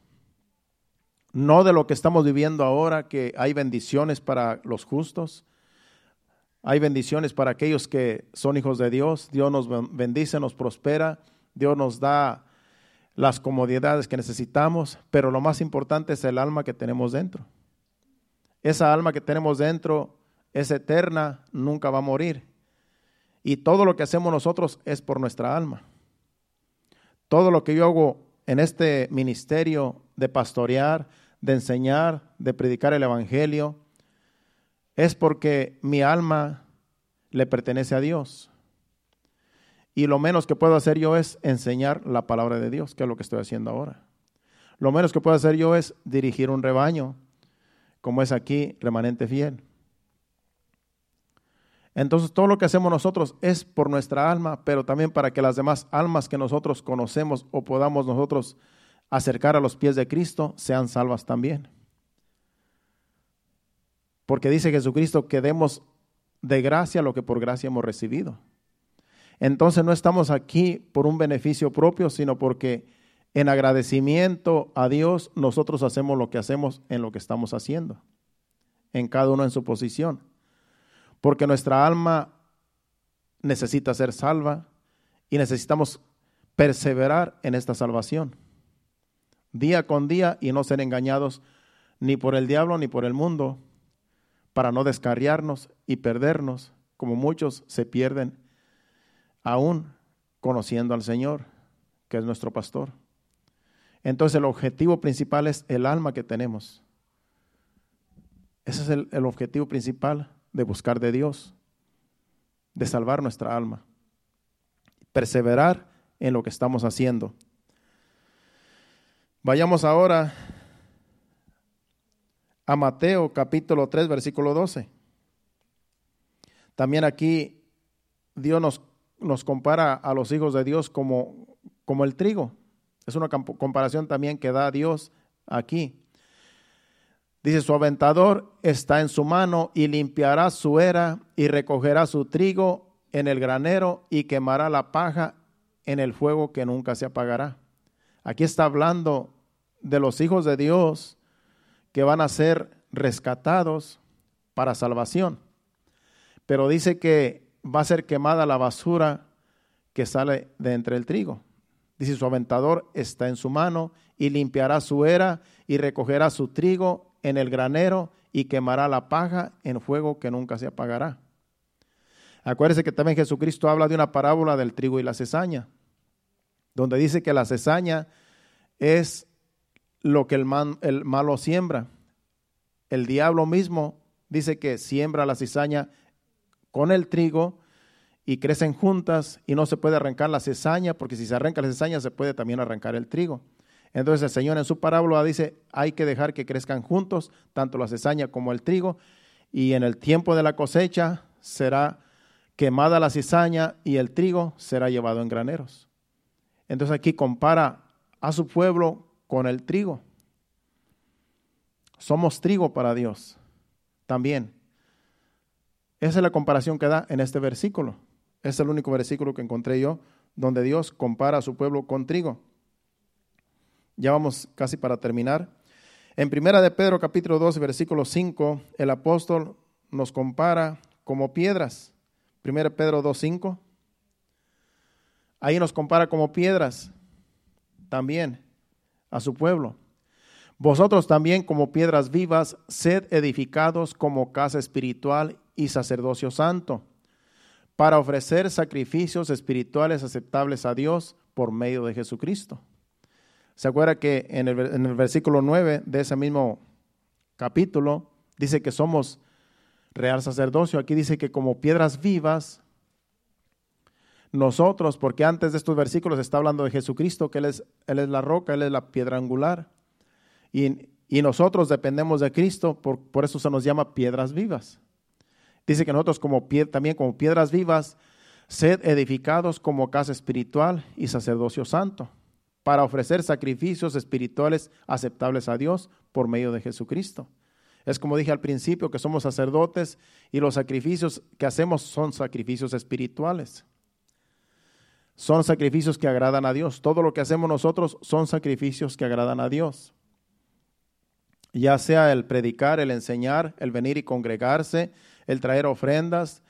No de lo que estamos viviendo ahora, que hay bendiciones para los justos, hay bendiciones para aquellos que son hijos de Dios. Dios nos bendice, nos prospera, Dios nos da las comodidades que necesitamos, pero lo más importante es el alma que tenemos dentro. Esa alma que tenemos dentro es eterna, nunca va a morir. Y todo lo que hacemos nosotros es por nuestra alma. Todo lo que yo hago en este ministerio de pastorear, de enseñar, de predicar el Evangelio, es porque mi alma le pertenece a Dios. Y lo menos que puedo hacer yo es enseñar la palabra de Dios, que es lo que estoy haciendo ahora. Lo menos que puedo hacer yo es dirigir un rebaño, como es aquí remanente fiel. Entonces todo lo que hacemos nosotros es por nuestra alma, pero también para que las demás almas que nosotros conocemos o podamos nosotros acercar a los pies de Cristo sean salvas también. Porque dice Jesucristo que demos de gracia lo que por gracia hemos recibido. Entonces no estamos aquí por un beneficio propio, sino porque en agradecimiento a Dios nosotros hacemos lo que hacemos en lo que estamos haciendo, en cada uno en su posición porque nuestra alma necesita ser salva y necesitamos perseverar en esta salvación, día con día y no ser engañados ni por el diablo ni por el mundo, para no descarriarnos y perdernos, como muchos se pierden aún conociendo al Señor, que es nuestro pastor. Entonces el objetivo principal es el alma que tenemos. Ese es el, el objetivo principal de buscar de Dios, de salvar nuestra alma, perseverar en lo que estamos haciendo. Vayamos ahora a Mateo capítulo 3, versículo 12. También aquí Dios nos, nos compara a los hijos de Dios como, como el trigo. Es una comparación también que da Dios aquí. Dice, su aventador está en su mano y limpiará su era y recogerá su trigo en el granero y quemará la paja en el fuego que nunca se apagará. Aquí está hablando de los hijos de Dios que van a ser rescatados para salvación. Pero dice que va a ser quemada la basura que sale de entre el trigo. Dice, su aventador está en su mano y limpiará su era y recogerá su trigo en el granero y quemará la paja en fuego que nunca se apagará. Acuérdese que también Jesucristo habla de una parábola del trigo y la cesaña, donde dice que la cesaña es lo que el, malo siembra. El diablo mismo dice que siembra la cizaña con el trigo y crecen juntas y no se puede arrancar la cizaña, porque si se arranca la cizaña se puede también arrancar el trigo. Entonces el Señor en su parábola dice, hay que dejar que crezcan juntos, tanto la cizaña como el trigo, y en el tiempo de la cosecha será quemada la cizaña y el trigo será llevado en graneros. Entonces aquí compara a su pueblo con el trigo. Somos trigo para Dios también. Esa es la comparación que da en este versículo. Es el único versículo que encontré yo donde Dios compara a su pueblo con trigo. Ya vamos casi para terminar. En Primera de Pedro capítulo 12, versículo 5, el apóstol nos compara como piedras. Primera Pedro 2, 5. Ahí nos compara como piedras también a su pueblo. Vosotros también como piedras vivas, sed edificados como casa espiritual y sacerdocio santo, para ofrecer sacrificios espirituales aceptables a Dios por medio de Jesucristo. ¿Se acuerda que en el, en el versículo 9 de ese mismo capítulo dice que somos real sacerdocio? Aquí dice que como piedras vivas, nosotros, porque antes de estos versículos está hablando de Jesucristo, que Él es, él es la roca, Él es la piedra angular. Y, nosotros dependemos de Cristo, por, por, eso se nos llama piedras vivas. Dice que nosotros como también como piedras vivas, sed edificados como casa espiritual y sacerdocio santo para ofrecer sacrificios espirituales aceptables a Dios por medio de Jesucristo. Es como dije al principio, que somos sacerdotes y los sacrificios que hacemos son sacrificios espirituales. Son sacrificios que agradan a Dios. Todo lo que hacemos nosotros son sacrificios que agradan a Dios. Ya sea el predicar, el enseñar, el venir y congregarse, el traer ofrendas,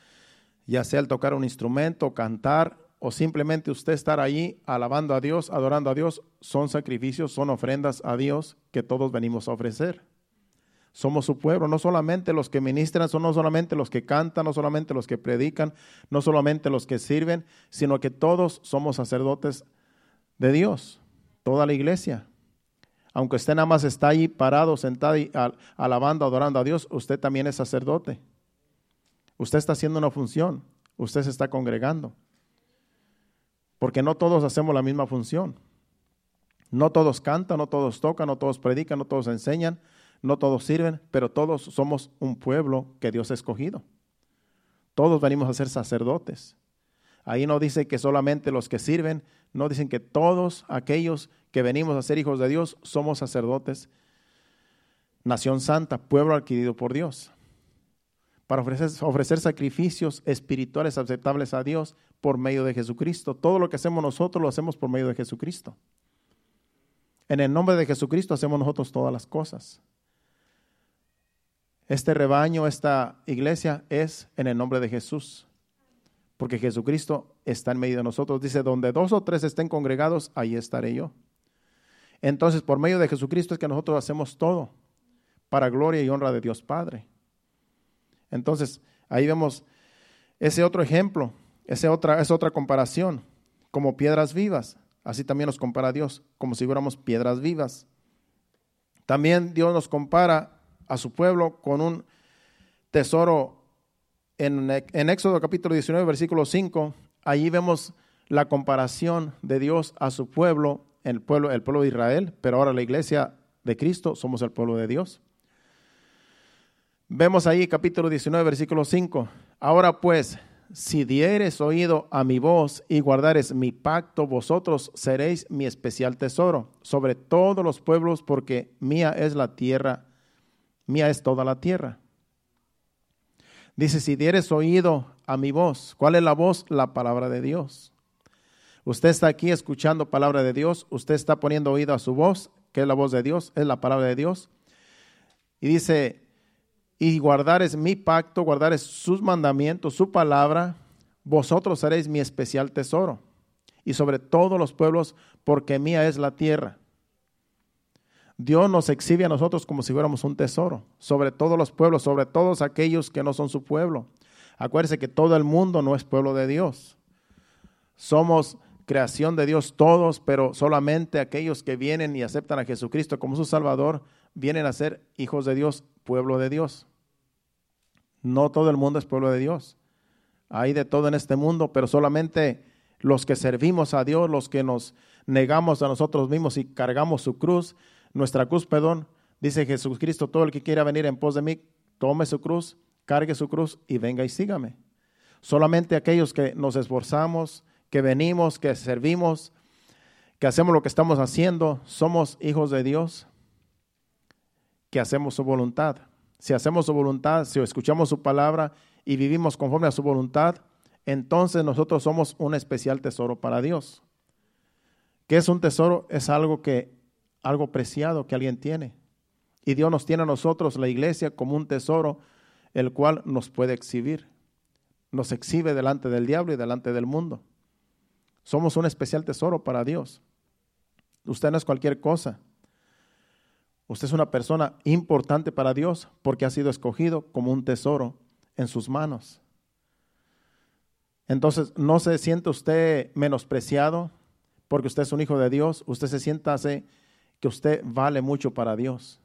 ya sea el tocar un instrumento, cantar o simplemente usted estar allí alabando a Dios, adorando a Dios, son sacrificios, son ofrendas a Dios que todos venimos a ofrecer. Somos su pueblo, no solamente los que ministran, son no solamente los que cantan, no solamente los que predican, no solamente los que sirven, sino que todos somos sacerdotes de Dios, toda la iglesia. Aunque usted nada más está ahí parado, sentado y alabando, adorando a Dios, usted también es sacerdote. Usted está haciendo una función, usted se está congregando. Porque no todos hacemos la misma función. No todos cantan, no todos tocan, no todos predican, no todos enseñan, no todos sirven, pero todos somos un pueblo que Dios ha escogido. Todos venimos a ser sacerdotes. Ahí no dice que solamente los que sirven, no dicen que todos aquellos que venimos a ser hijos de Dios somos sacerdotes. Nación santa, pueblo adquirido por Dios. Para ofrecer, ofrecer sacrificios espirituales aceptables a Dios por medio de Jesucristo. Todo lo que hacemos nosotros lo hacemos por medio de Jesucristo. En el nombre de Jesucristo hacemos nosotros todas las cosas. Este rebaño, esta iglesia es en el nombre de Jesús. Porque Jesucristo está en medio de nosotros. Dice, donde dos o tres estén congregados, ahí estaré yo. Entonces, por medio de Jesucristo es que nosotros hacemos todo para gloria y honra de Dios Padre. Entonces, ahí vemos ese otro ejemplo, esa otra, otra comparación, como piedras vivas. Así también nos compara Dios, como si fuéramos piedras vivas. También Dios nos compara a su pueblo con un tesoro en, en Éxodo capítulo 19, versículo 5. Allí vemos la comparación de Dios a su pueblo, el pueblo, el pueblo de Israel, pero ahora la iglesia de Cristo somos el pueblo de Dios. Vemos ahí capítulo 19, versículo 5. Ahora pues, si dieres oído a mi voz y guardares mi pacto, vosotros seréis mi especial tesoro sobre todos los pueblos, porque mía es la tierra mía es toda la tierra. Dice, si dieres oído a mi voz, ¿cuál es la voz? La palabra de Dios. Usted está aquí escuchando palabra de Dios, usted está poniendo oído a su voz, que es la voz de Dios, es la palabra de Dios. Y dice, y guardares mi pacto, guardares sus mandamientos, su palabra, vosotros seréis mi especial tesoro. Y sobre todos los pueblos, porque mía es la tierra. Dios nos exhibe a nosotros como si fuéramos un tesoro, sobre todos los pueblos, sobre todos aquellos que no son su pueblo. Acuérdese que todo el mundo no es pueblo de Dios. Somos creación de Dios todos, pero solamente aquellos que vienen y aceptan a Jesucristo como su Salvador vienen a ser hijos de Dios, pueblo de Dios. No todo el mundo es pueblo de Dios. Hay de todo en este mundo, pero solamente los que servimos a Dios, los que nos negamos a nosotros mismos y cargamos su cruz, nuestra cruz, perdón, dice Jesucristo, todo el que quiera venir en pos de mí, tome su cruz, cargue su cruz y venga y sígame. Solamente aquellos que nos esforzamos, que venimos, que servimos, que hacemos lo que estamos haciendo, somos hijos de Dios, que hacemos su voluntad. Si hacemos su voluntad, si escuchamos su palabra y vivimos conforme a su voluntad, entonces nosotros somos un especial tesoro para Dios. ¿Qué es un tesoro? Es algo que algo preciado que alguien tiene. Y Dios nos tiene a nosotros, la iglesia, como un tesoro, el cual nos puede exhibir. Nos exhibe delante del diablo y delante del mundo. Somos un especial tesoro para Dios. Usted no es cualquier cosa. Usted es una persona importante para Dios porque ha sido escogido como un tesoro en sus manos. Entonces, no se siente usted menospreciado porque usted es un hijo de Dios. Usted se sienta así que usted vale mucho para Dios.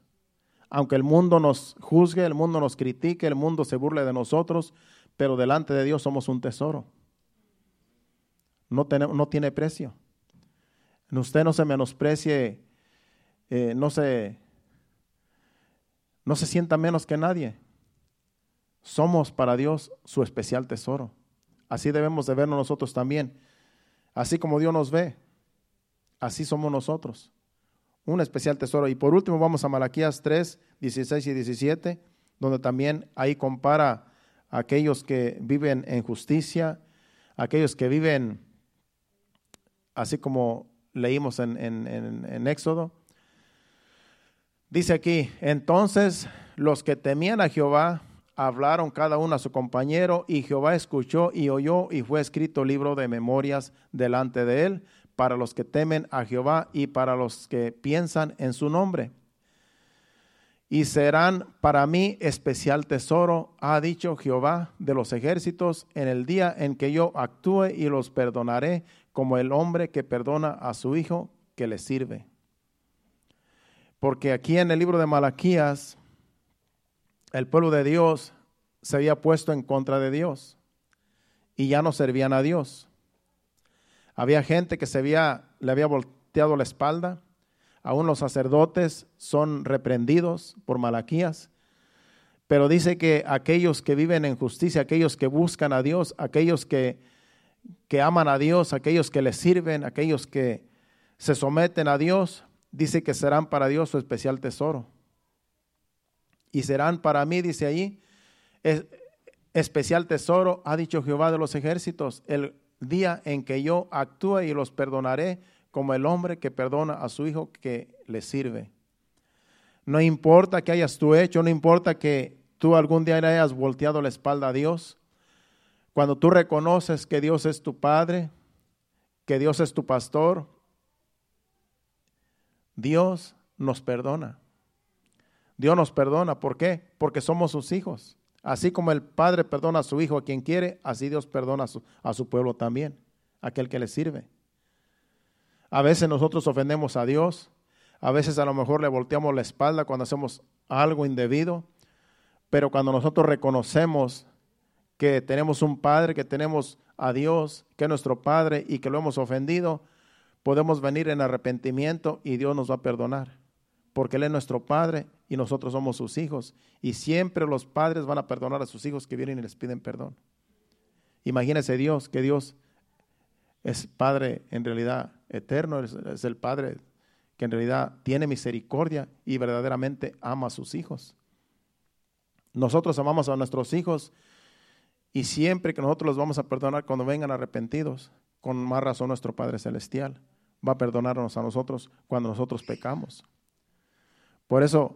Aunque el mundo nos juzgue, el mundo nos critique, el mundo se burle de nosotros, pero delante de Dios somos un tesoro. No, tiene precio. Usted no se menosprecie, eh, no, se, no se sienta menos que nadie. Somos para Dios su especial tesoro. Así debemos de vernos nosotros también. Así como Dios nos ve, así somos nosotros un especial tesoro. Y por último vamos a Malaquías 3, 16 y 17, donde también ahí compara a aquellos que viven en justicia, aquellos que viven, así como leímos en, en Éxodo. Dice aquí, entonces los que temían a Jehová hablaron cada uno a su compañero y Jehová escuchó y oyó y fue escrito libro de memorias delante de él para los que temen a Jehová y para los que piensan en su nombre. Y serán para mí especial tesoro, ha dicho Jehová de los ejércitos, en el día en que yo actúe y los perdonaré como el hombre que perdona a su hijo que le sirve. Porque aquí en el libro de Malaquías, el pueblo de Dios se había puesto en contra de Dios y ya no servían a Dios. Había gente que se había, le había volteado la espalda. Aún los sacerdotes son reprendidos por Malaquías. Pero dice que aquellos que viven en justicia, aquellos que buscan a Dios, aquellos que, que aman a Dios, aquellos que le sirven, aquellos que se someten a Dios, dice que serán para Dios su especial tesoro. Y serán para mí, dice ahí, especial tesoro, ha dicho Jehová de los ejércitos, el día en que yo actúe y los perdonaré como el hombre que perdona a su hijo que le sirve. No importa que hayas tú hecho, no importa que tú algún día hayas volteado la espalda a Dios. Cuando tú reconoces que Dios es tu Padre, que Dios es tu pastor, Dios nos perdona. Dios nos perdona. ¿Por qué? Porque somos sus hijos. Así como el Padre perdona a su Hijo a quien quiere, así Dios perdona a su, pueblo también, aquel que le sirve. A veces nosotros ofendemos a Dios, a veces a lo mejor le volteamos la espalda cuando hacemos algo indebido, pero cuando nosotros reconocemos que tenemos un Padre, que tenemos a Dios, que es nuestro Padre y que lo hemos ofendido, podemos venir en arrepentimiento y Dios nos va a perdonar, porque Él es nuestro Padre y nosotros somos sus hijos. Y siempre los padres van a perdonar a sus hijos que vienen y les piden perdón. Imagínese Dios, que Dios es Padre en realidad eterno, es, el Padre que en realidad tiene misericordia y verdaderamente ama a sus hijos. Nosotros amamos a nuestros hijos y siempre que nosotros los vamos a perdonar cuando vengan arrepentidos, con más razón nuestro Padre Celestial va a perdonarnos a nosotros cuando nosotros pecamos. Por eso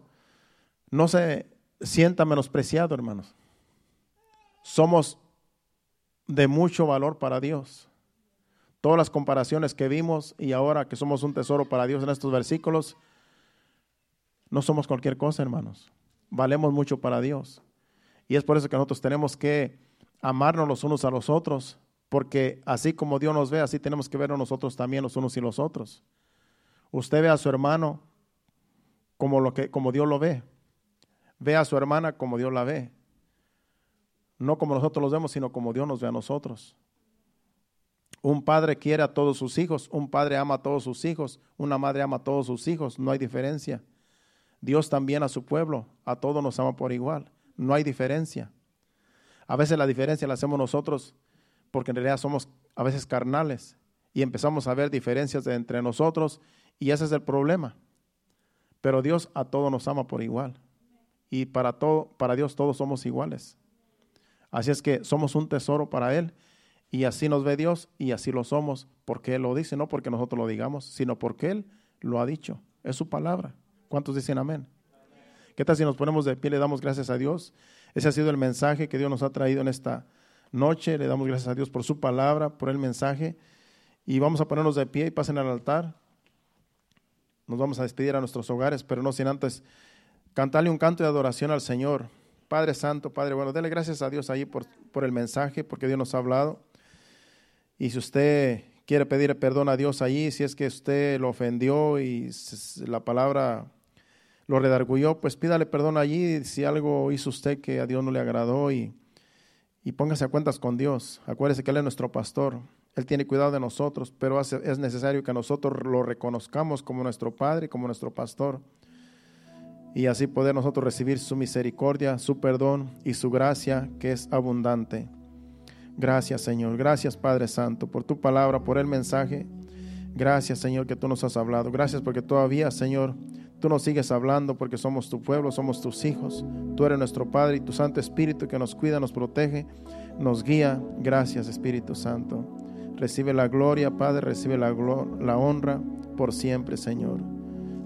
no se sienta menospreciado, hermanos. Somos de mucho valor para Dios. Todas las comparaciones que vimos y ahora que somos un tesoro para Dios en estos versículos, no somos cualquier cosa, hermanos. Valemos mucho para Dios. Y es por eso que nosotros tenemos que amarnos los unos a los otros, porque así como Dios nos ve, así tenemos que vernos nosotros también los unos y los otros. Usted ve a su hermano como, lo que, como Dios lo ve. Ve a su hermana como Dios la ve. No como nosotros los vemos, sino como Dios nos ve a nosotros. Un padre quiere a todos sus hijos, un padre ama a todos sus hijos, una madre ama a todos sus hijos, no hay diferencia. Dios también a su pueblo, a todos nos ama por igual, no hay diferencia. A veces la diferencia la hacemos nosotros porque en realidad somos a veces carnales y empezamos a ver diferencias entre nosotros y ese es el problema. Pero Dios a todos nos ama por igual y para, todo, para Dios todos somos iguales. Así es que somos un tesoro para Él y así nos ve Dios y así lo somos porque Él lo dice, no porque nosotros lo digamos, sino porque Él lo ha dicho. Es su palabra. ¿Cuántos dicen amén? ¿Qué tal si nos ponemos de pie y le damos gracias a Dios? Ese ha sido el mensaje que Dios nos ha traído en esta noche. Le damos gracias a Dios por su palabra, por el mensaje. Y vamos a ponernos de pie y pasen al altar. Nos vamos a despedir a nuestros hogares, pero no sin antes cantarle un canto de adoración al Señor. Padre Santo, Padre bueno, dele gracias a Dios ahí por, por el mensaje, porque Dios nos ha hablado. Y si usted quiere pedir perdón a Dios allí, si es que usted lo ofendió y la palabra lo redargulló, pues pídale perdón allí si algo hizo usted que a Dios no le agradó y, y póngase a cuentas con Dios. Acuérdese que Él es nuestro pastor. Él tiene cuidado de nosotros, pero es necesario que nosotros lo reconozcamos como nuestro Padre, como nuestro pastor y así poder nosotros recibir su misericordia, su perdón y su gracia que es abundante. Gracias Señor, gracias Padre Santo por tu palabra, por el mensaje. Gracias, Señor, que tú nos has hablado. Gracias porque todavía, Señor, tú nos sigues hablando porque somos tu pueblo, somos tus hijos. Tú eres nuestro Padre y tu Santo Espíritu que nos cuida, nos protege, nos guía. Gracias, Espíritu Santo. Recibe la gloria, Padre, recibe la, la honra por siempre, Señor.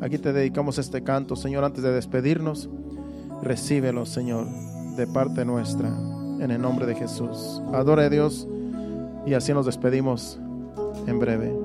Aquí te dedicamos este canto, Señor, antes de despedirnos. Recíbelo, Señor, de parte nuestra, en el nombre de Jesús. Adora a Dios y así nos despedimos en breve.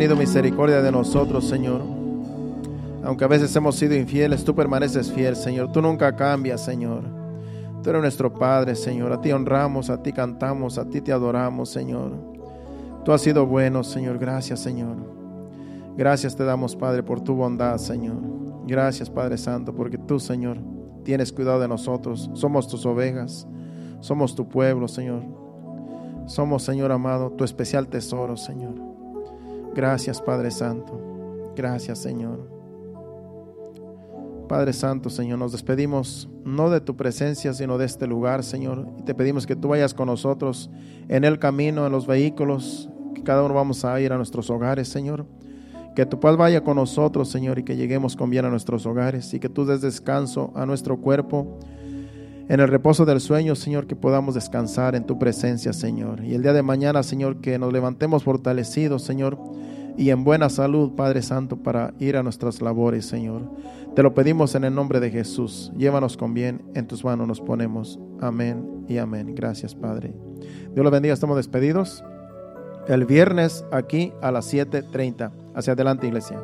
Tenido misericordia de nosotros, Señor. Aunque a veces hemos sido infieles, tú permaneces fiel, Señor. Tú nunca cambias, Señor. Tú eres nuestro Padre, Señor. A ti honramos, a ti cantamos, a ti te adoramos, Señor. Tú has sido bueno, Señor. Gracias, Señor. Gracias te damos, Padre, por tu bondad, Señor. Gracias, Padre Santo, porque tú, Señor, tienes cuidado de nosotros. Somos tus ovejas. Somos tu pueblo, Señor. Somos, Señor amado, tu especial tesoro, Señor. Gracias, Padre Santo. Gracias, Señor. Padre Santo, Señor, nos despedimos no de tu presencia, sino de este lugar, Señor. Y te pedimos que tú vayas con nosotros en el camino, en los vehículos, que cada uno vamos a ir a nuestros hogares, Señor. Que tu paz vaya con nosotros, Señor, y que lleguemos con bien a nuestros hogares. Y que tú des descanso a nuestro cuerpo. En el reposo del sueño, Señor, que podamos descansar en tu presencia, Señor. Y el día de mañana, Señor, que nos levantemos fortalecidos, Señor y en buena salud, Padre Santo, para ir a nuestras labores, Señor. Te lo pedimos en el nombre de Jesús. Llévanos con bien, en tus manos nos ponemos. Amén y amén. Gracias, Padre. Dios los bendiga, estamos despedidos. El viernes aquí a las 7.30. Hacia adelante, iglesia.